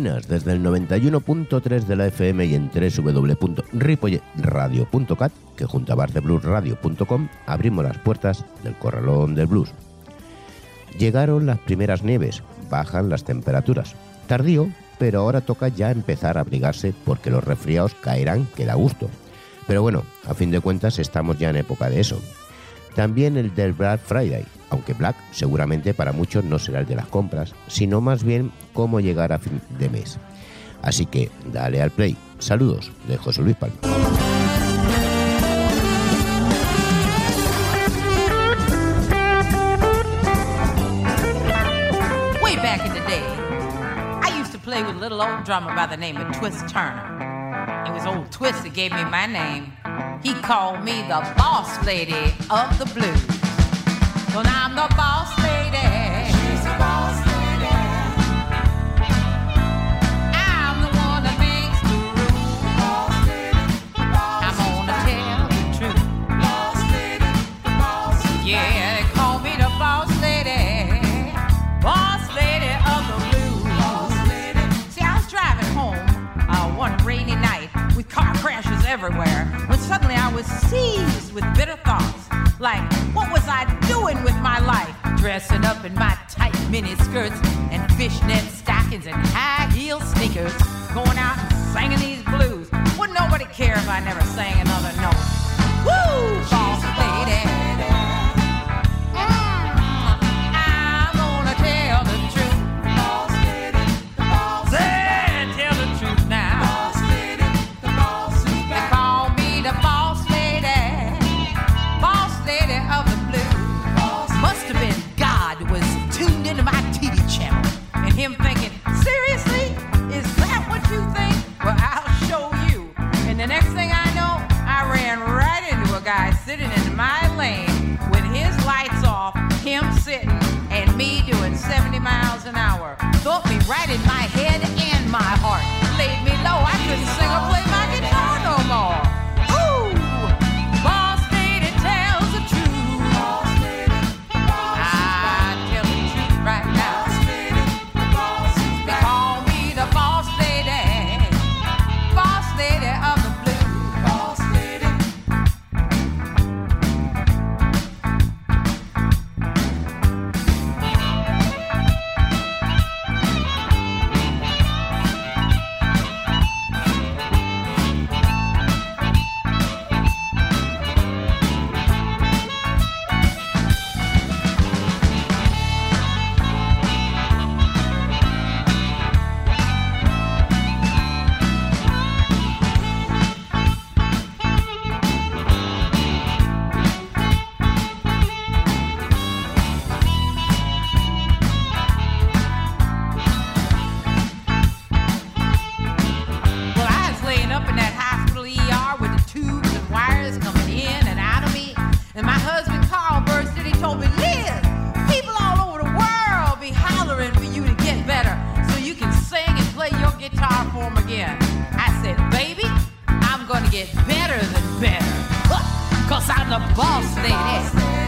Desde el 91.3 de la FM y en www.ripoyradio.cat, que junto a bardebluesradio.com abrimos las puertas del corralón del blues. Llegaron las primeras nieves, bajan las temperaturas. Tardío, pero ahora toca ya empezar a abrigarse porque los resfriados caerán que da gusto. Pero bueno, a fin de cuentas estamos ya en época de eso. También el del Black Friday, aunque Black seguramente para muchos no será el de las compras, sino más bien cómo llegar a fin de mes. Así que dale al play. Saludos de José Luis Palma. Way back in the day, I used to play with a little old drummer by the name of Twist Turner. It was old Twist that gave me my name. He called me the boss lady of the blues. Well, I'm the boss lady. Everywhere when suddenly I was seized with bitter thoughts. Like, what was I doing with my life? Dressing up in my tight mini skirts and fishnet stockings and high heel sneakers, going out and singing these blues. Wouldn't nobody care if I never sang another right in my better than better. Cause I'm the boss lady.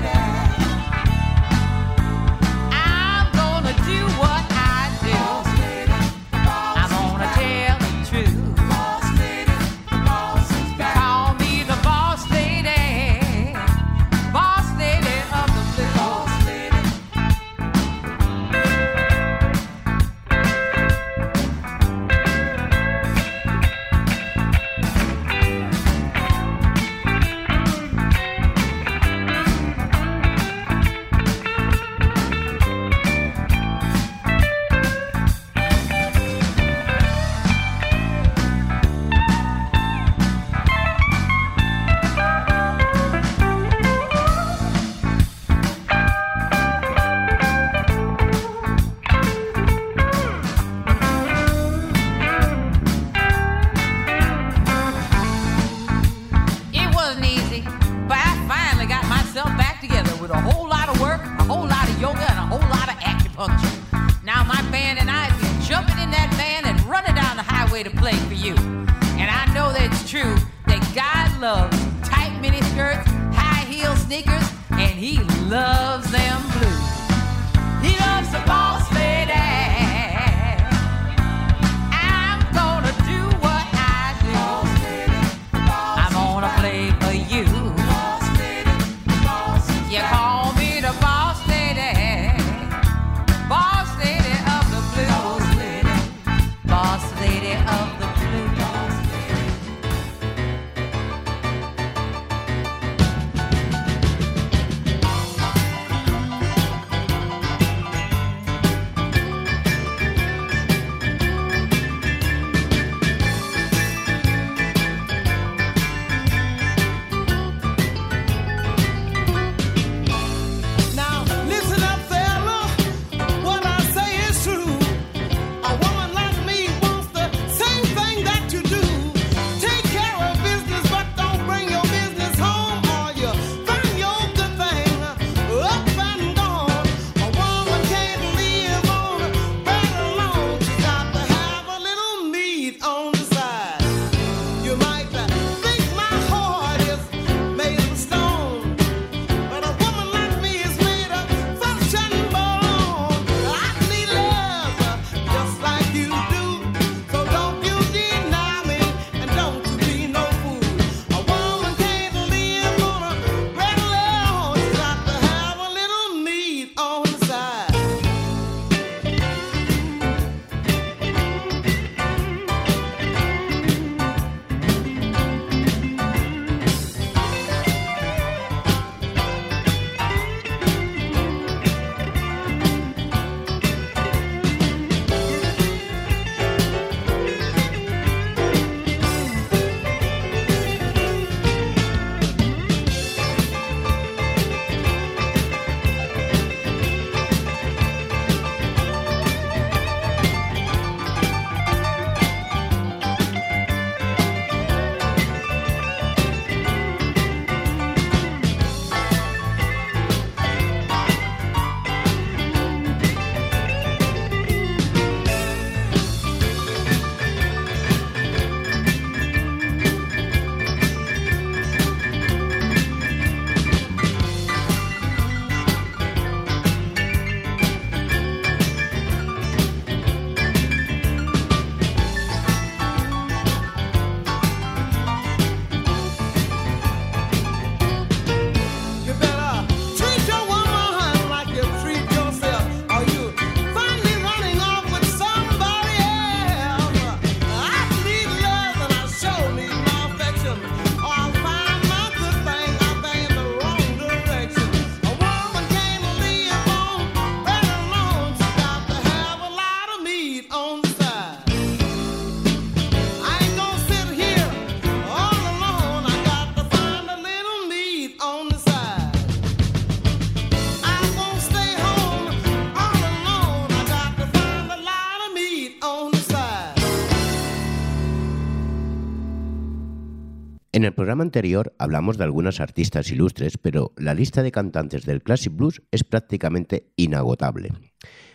El programa anterior hablamos de algunas artistas ilustres, pero la lista de cantantes del Classic Blues es prácticamente inagotable.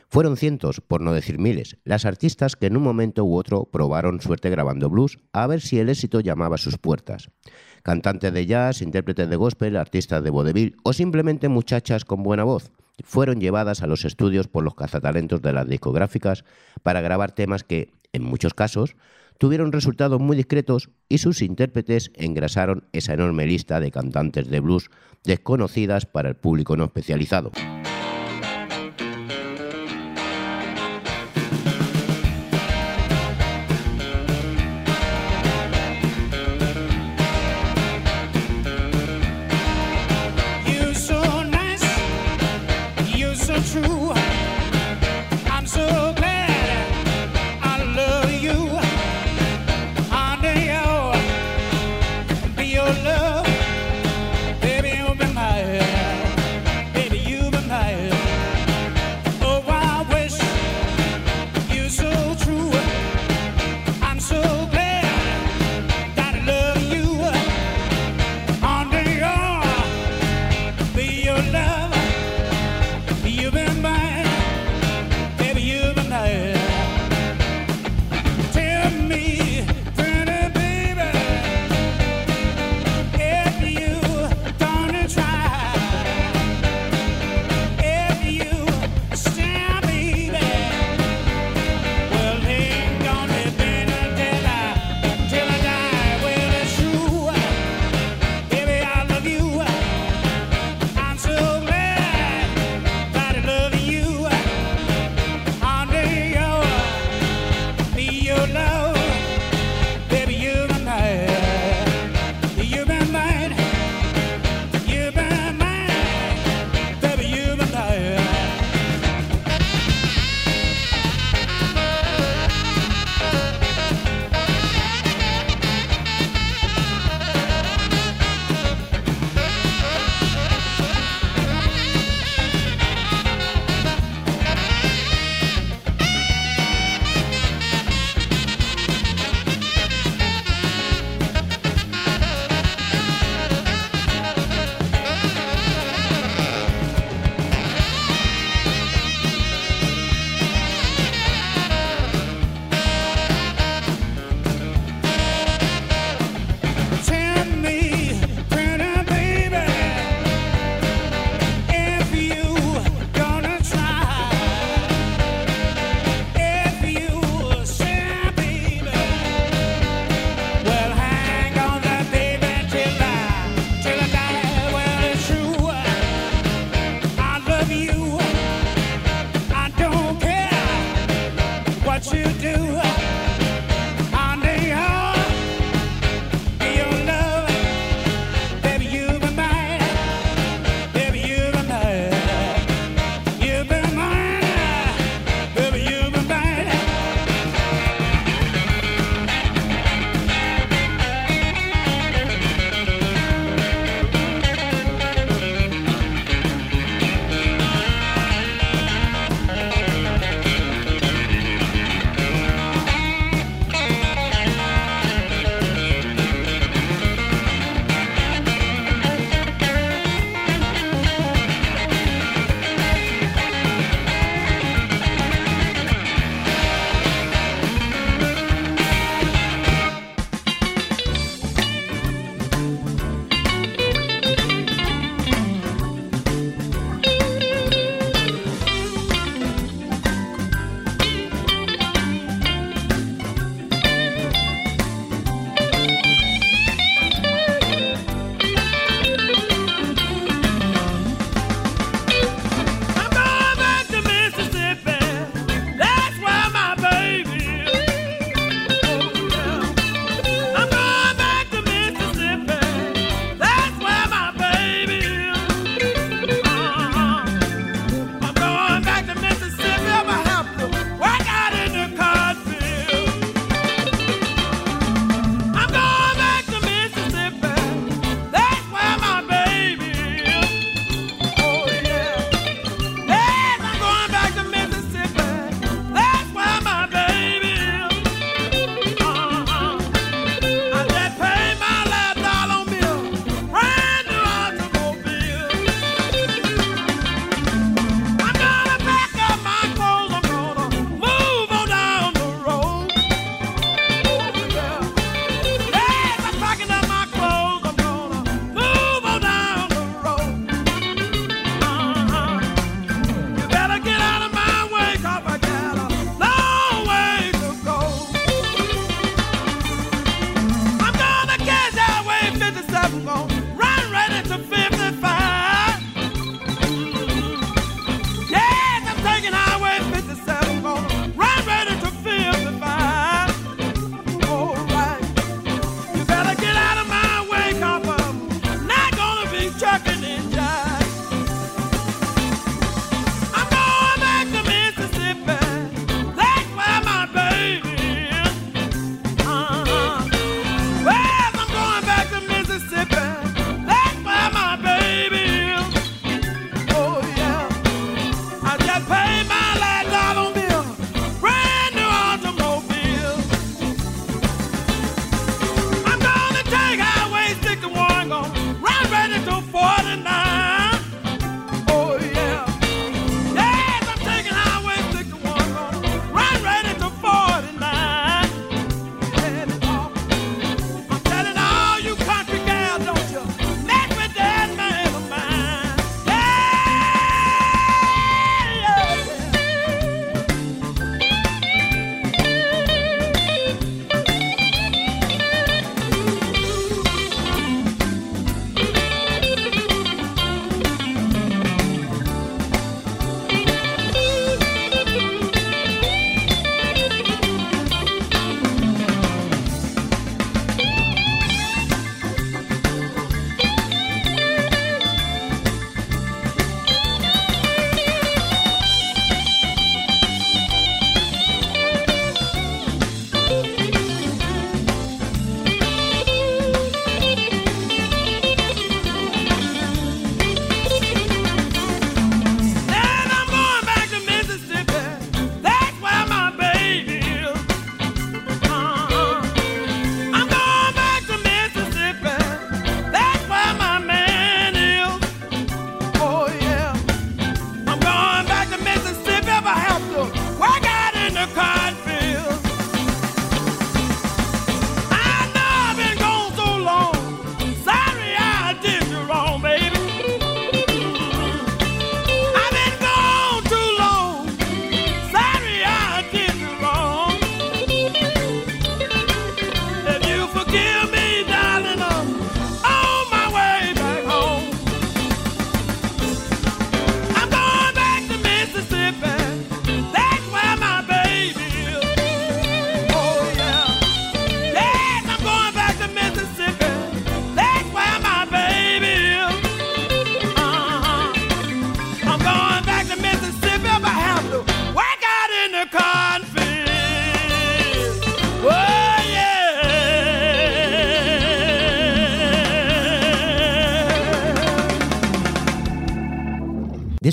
Fueron cientos, por no decir miles, las artistas que en un momento u otro probaron suerte grabando blues a ver si el éxito llamaba a sus puertas. Cantantes de jazz, intérpretes de gospel, artistas de vodevil o simplemente muchachas con buena voz fueron llevadas a los estudios por los cazatalentos de las discográficas para grabar temas que, en muchos casos, tuvieron resultados muy discretos y sus intérpretes engrasaron esa enorme lista de cantantes de blues desconocidas para el público no especializado.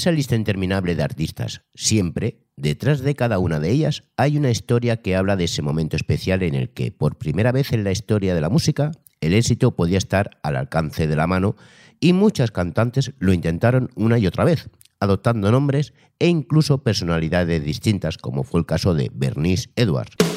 esa lista interminable de artistas, siempre, detrás de cada una de ellas, hay una historia que habla de ese momento especial en el que, por primera vez en la historia de la música, el éxito podía estar al alcance de la mano y muchas cantantes lo intentaron una y otra vez, adoptando nombres e incluso personalidades distintas, como fue el caso de Bernice Edwards.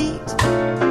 feet.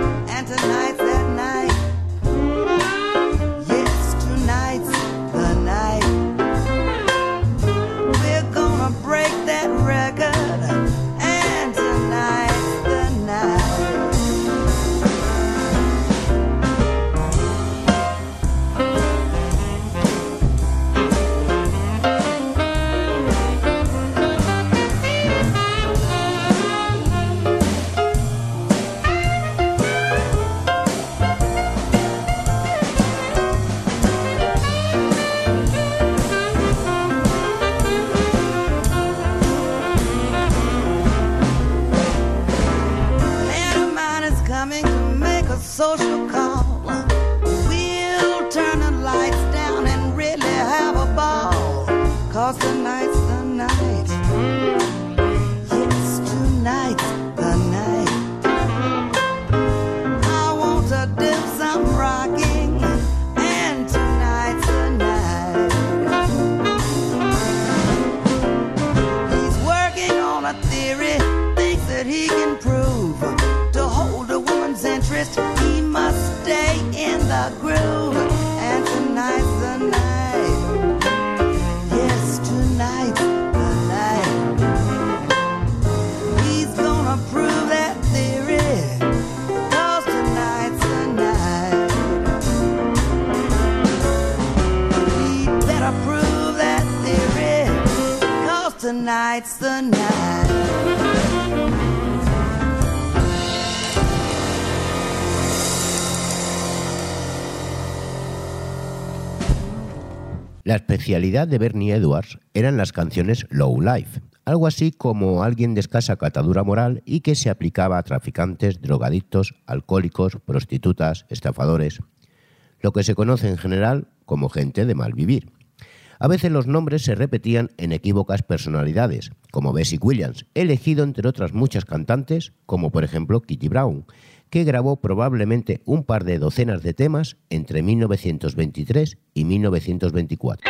La especialidad de Bernie Edwards eran las canciones low life, algo así como alguien de escasa catadura moral y que se aplicaba a traficantes, drogadictos, alcohólicos, prostitutas, estafadores, lo que se conoce en general como gente de mal vivir. A veces los nombres se repetían en equívocas personalidades, como Bessie Williams, elegido entre otras muchas cantantes, como por ejemplo Kitty Brown, que grabó probablemente un par de docenas de temas entre 1923 y 1924.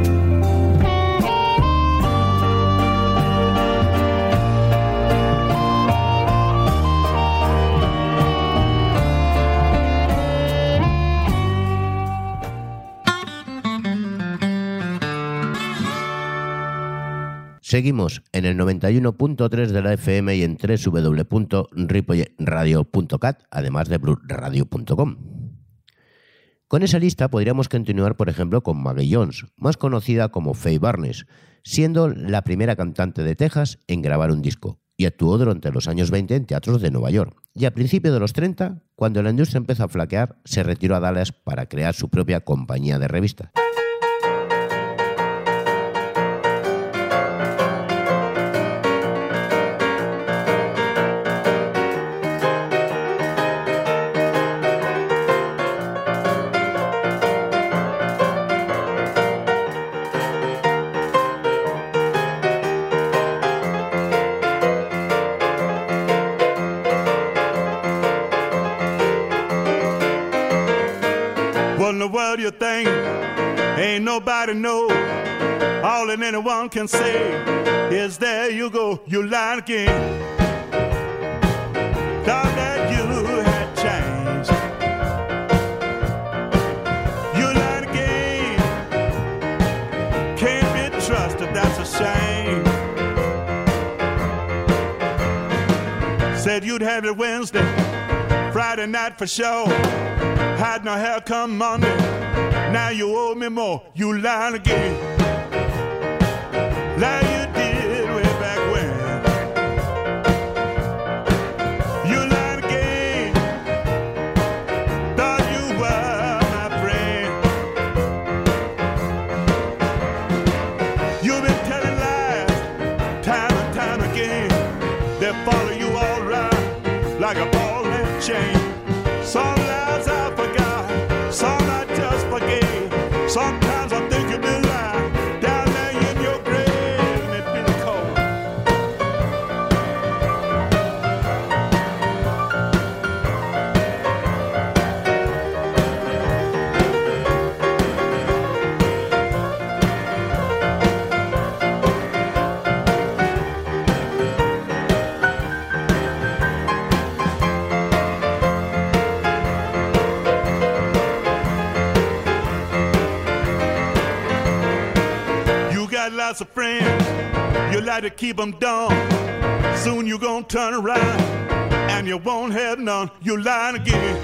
Seguimos en el 91.3 de la FM y en www.ripoyradio.cat, además de bluesradio.com. Con esa lista podríamos continuar, por ejemplo, con Maggie Jones, más conocida como Faye Barnes, siendo la primera cantante de Texas en grabar un disco, y actuó durante los años 20 en teatros de Nueva York. Y a principios de los 30, cuando la industria empezó a flaquear, se retiró a Dallas para crear su propia compañía de revistas. Can say is there you go, you lied again. Thought that you had changed. You lied again. Can't be trusted, that's a shame. Said you'd have it Wednesday, Friday night for sure. Had no hair come Monday. Now you owe me more. You lied again. La lots of friends, you like to keep them dumb. Soon you gonna turn around and you won't have none. You lying again.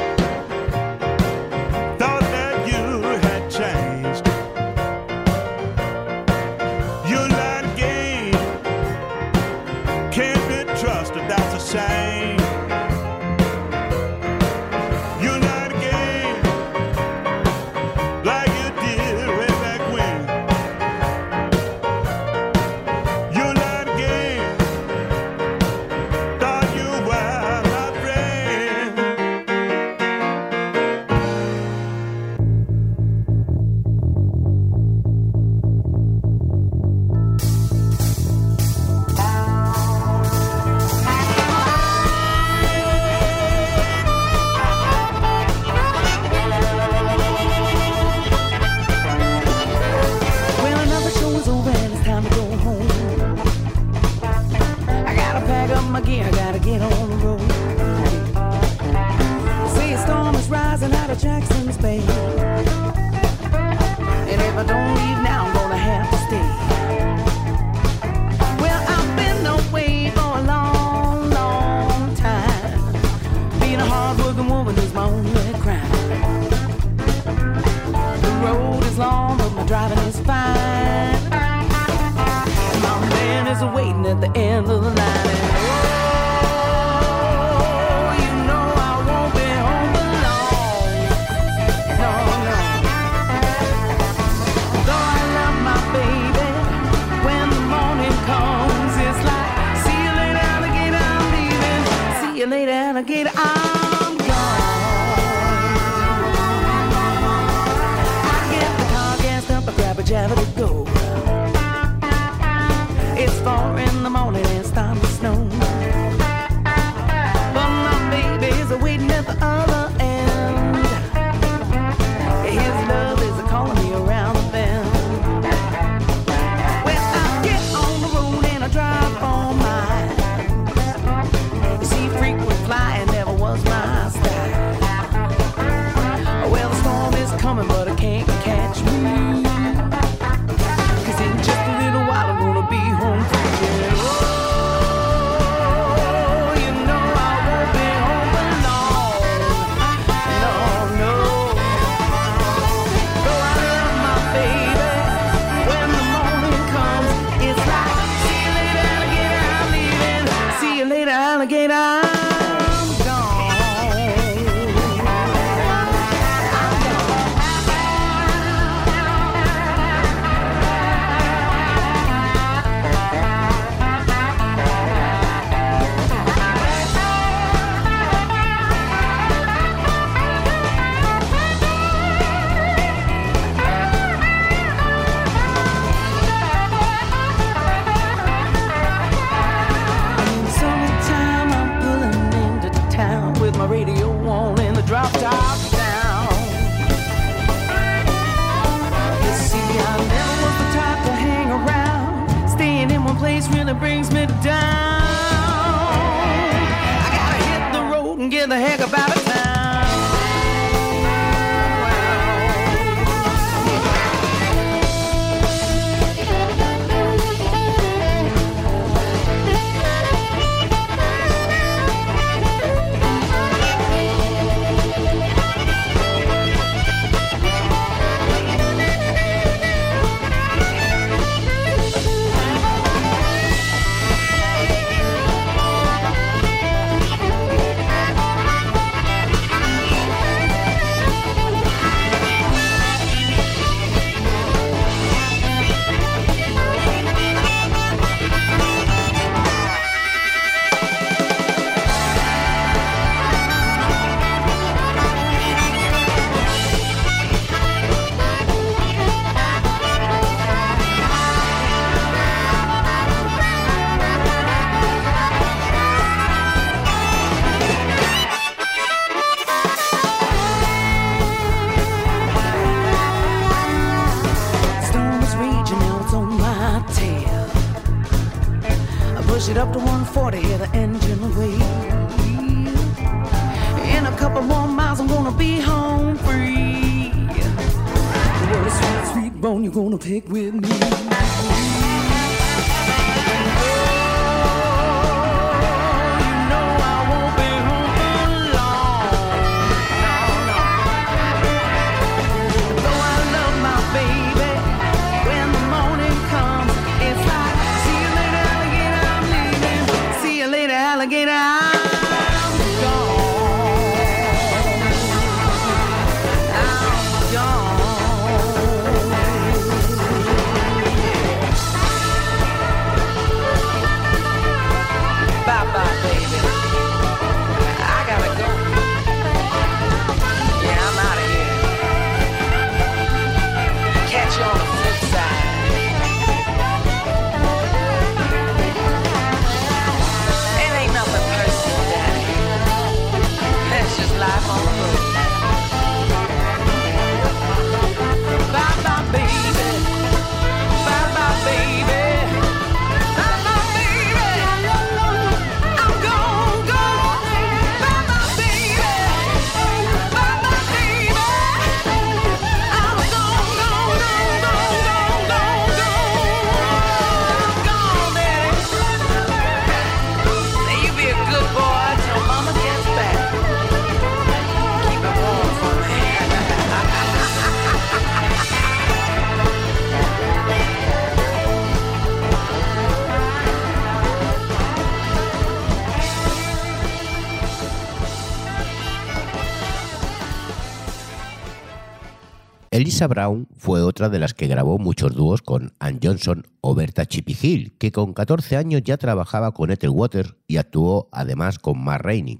Elisa Brown fue otra de las que grabó muchos dúos con Ann Johnson o Berta Chippy Hill, que con 14 años ya trabajaba con Ethel Waters y actuó además con Matt Rainey.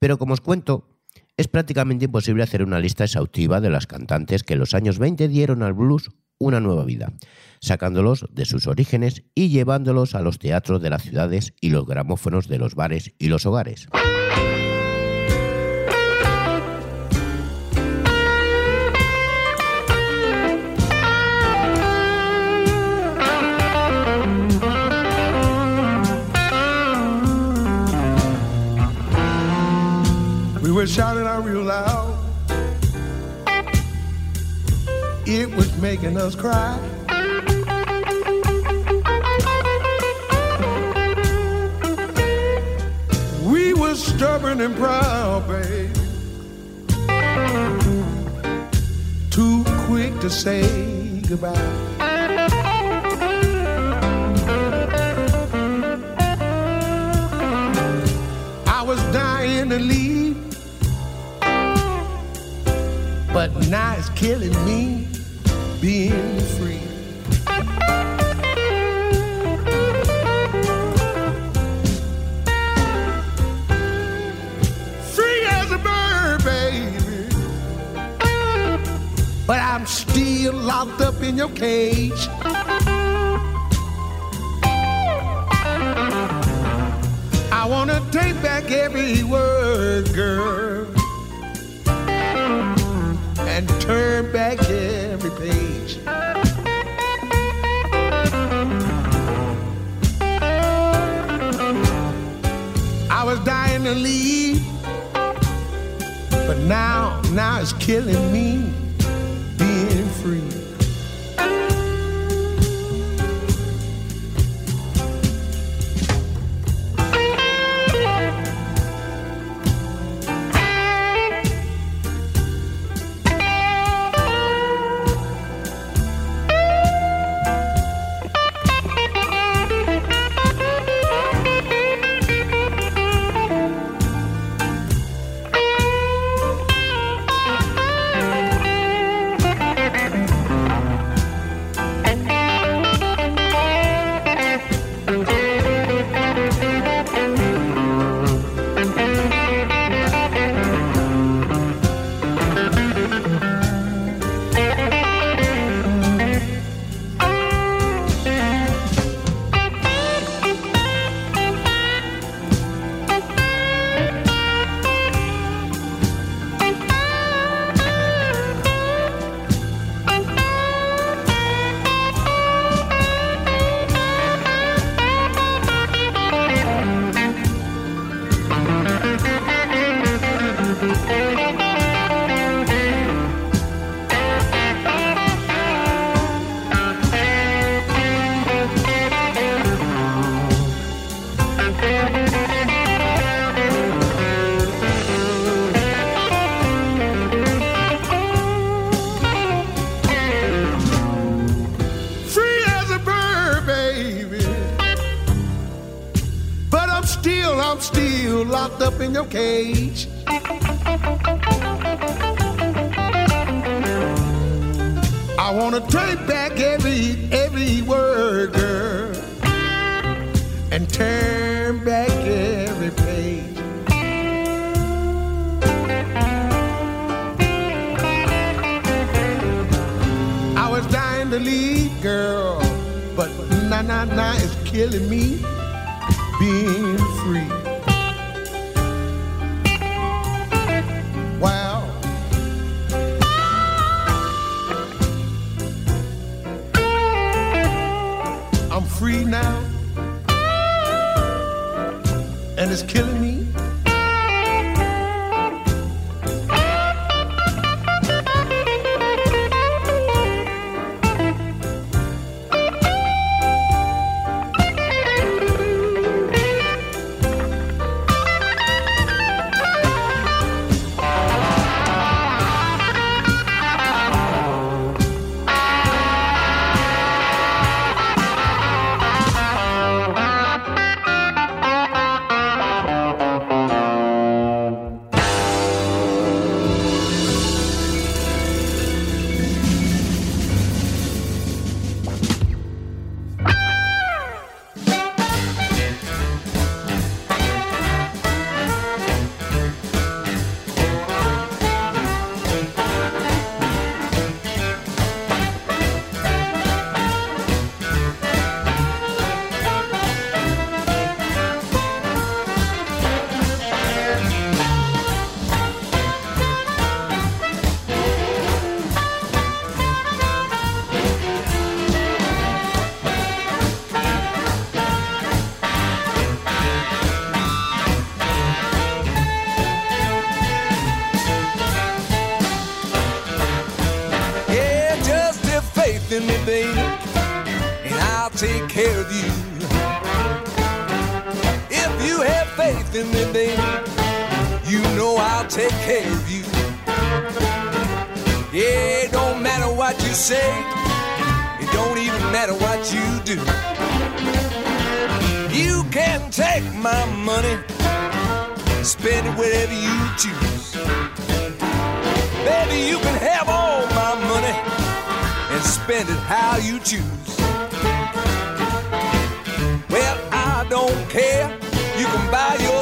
Pero como os cuento, es prácticamente imposible hacer una lista exhaustiva de las cantantes que en los años 20 dieron al blues una nueva vida, sacándolos de sus orígenes y llevándolos a los teatros de las ciudades y los gramófonos de los bares y los hogares. We were shouting out real loud. It was making us cry. We were stubborn and proud, babe. Too quick to say goodbye. I was dying to leave, but now it's killing me being free. Free as a bird, baby. But I'm still locked up in your cage. I wanna take back every word, girl, and turn back every page. I was dying to leave, but now, now it's killing me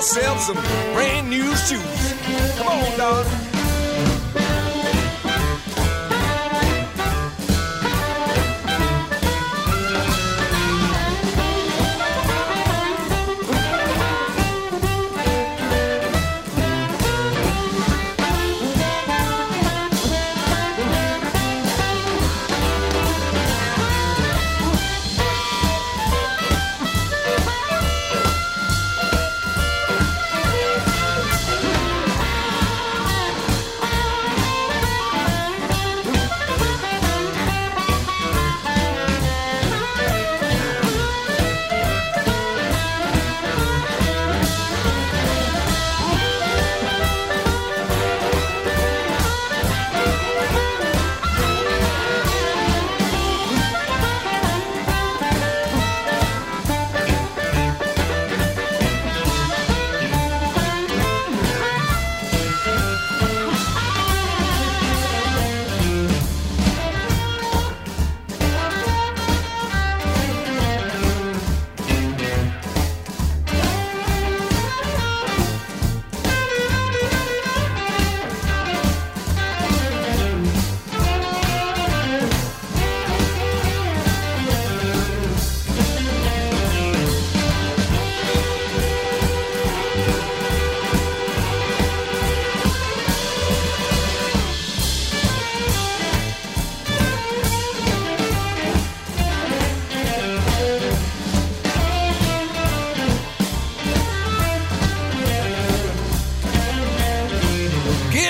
Sell some brand new shoes. Come on, dog.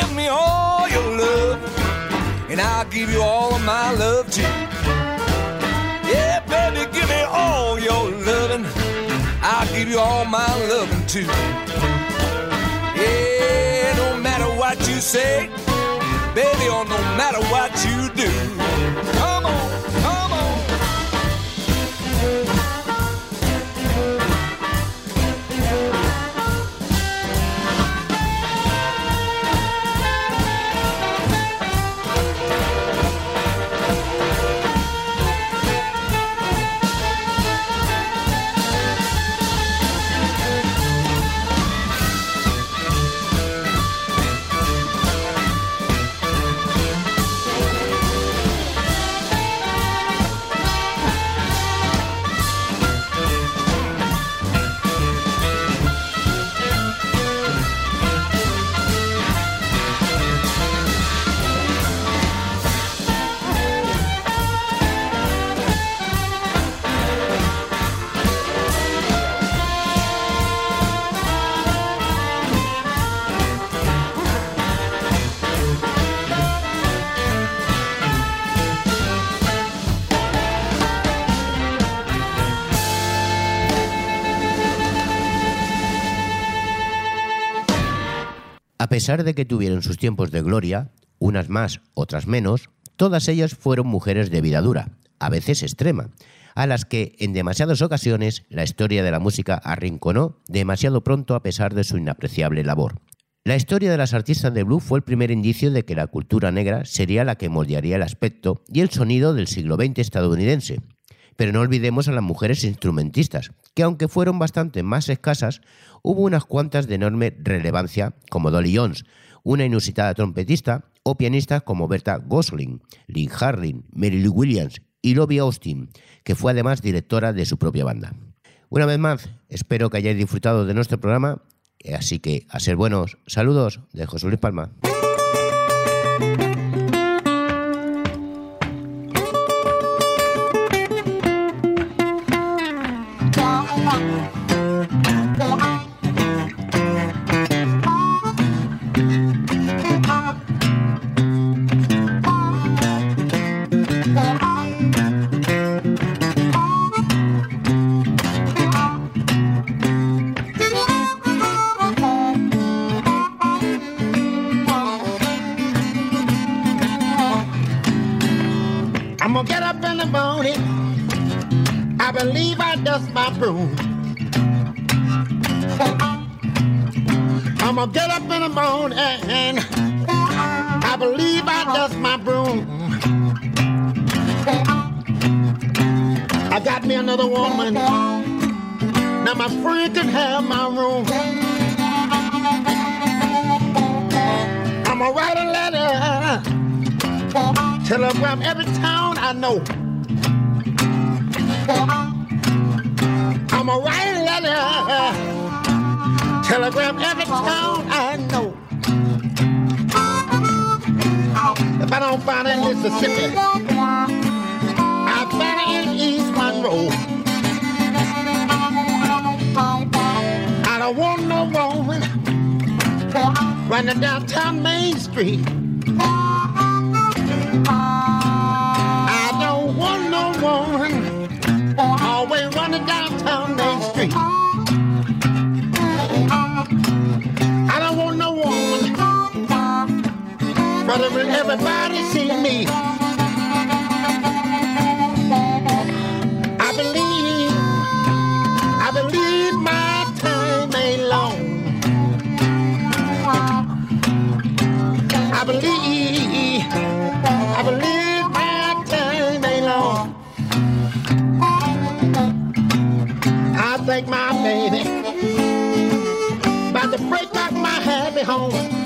give me all your love, and I'll give you all of my love too. Yeah, baby, give me all your loving, I'll give you all my loving too. Yeah, no matter what you say, baby, or no matter what you do. A pesar de que tuvieron sus tiempos de gloria, unas más, otras menos, todas ellas fueron mujeres de vida dura, a veces extrema, a las que en demasiadas ocasiones la historia de la música arrinconó demasiado pronto a pesar de su inapreciable labor. La historia de las artistas de blues fue el primer indicio de que la cultura negra sería la que moldearía el aspecto y el sonido del siglo XX estadounidense. Pero no olvidemos a las mujeres instrumentistas, que aunque fueron bastante más escasas, hubo unas cuantas de enorme relevancia, como Dolly Jones, una inusitada trompetista, o pianistas como Berta Gosling, Lynn Harlin, Mary Lou Williams y Lobby Austin, que fue además directora de su propia banda. Una vez más, espero que hayáis disfrutado de nuestro programa, así que a ser buenos, saludos de José Luis Palma. Dust my broom. I'm gonna get up in the morning. And I believe I dust my broom. I got me another woman. Now my friend can have my room. I'm gonna write a letter. Telegram every town I know. I'm a write a letter. Telegram every town I know. If I don't find it in Mississippi, I find it in East Monroe. I don't want no woman running downtown Main Street. Downtown Main Street. I don't want no woman but when everybody see me. I believe, I believe my time ain't long. I believe, my baby about to break up my happy home.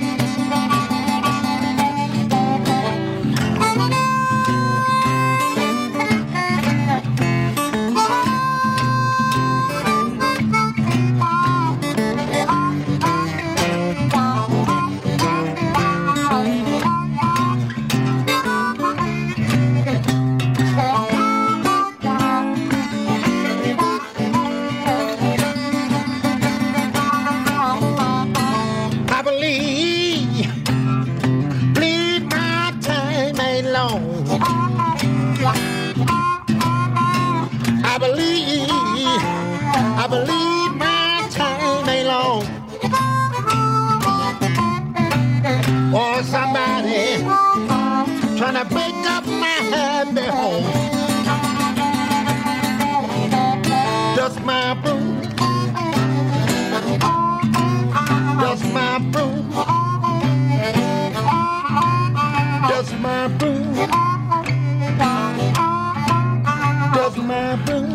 Just my broom. Just my broom. Just my broom.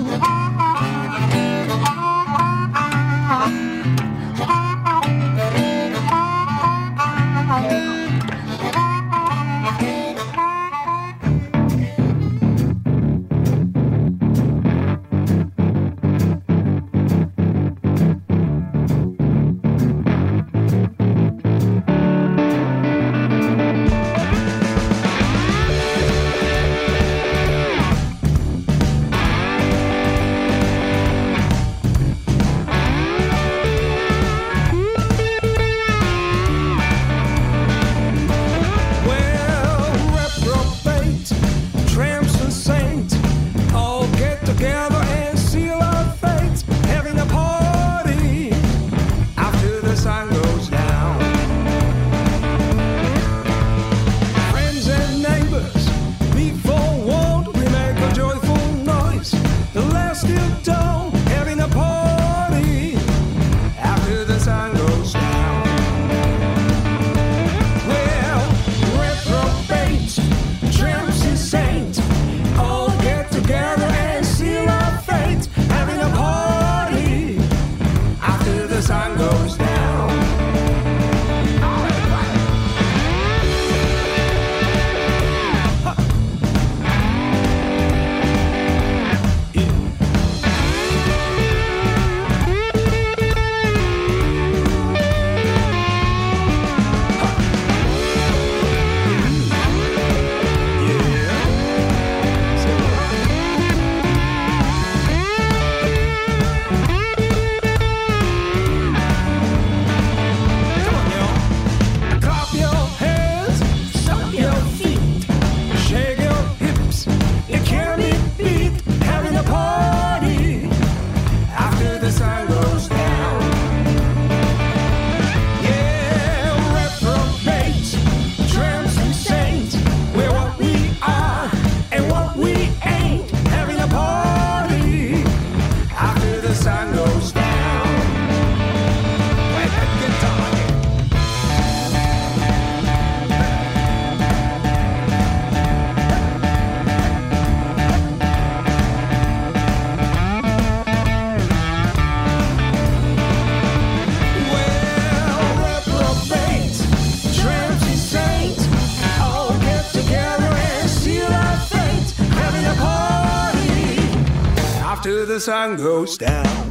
Sun goes down.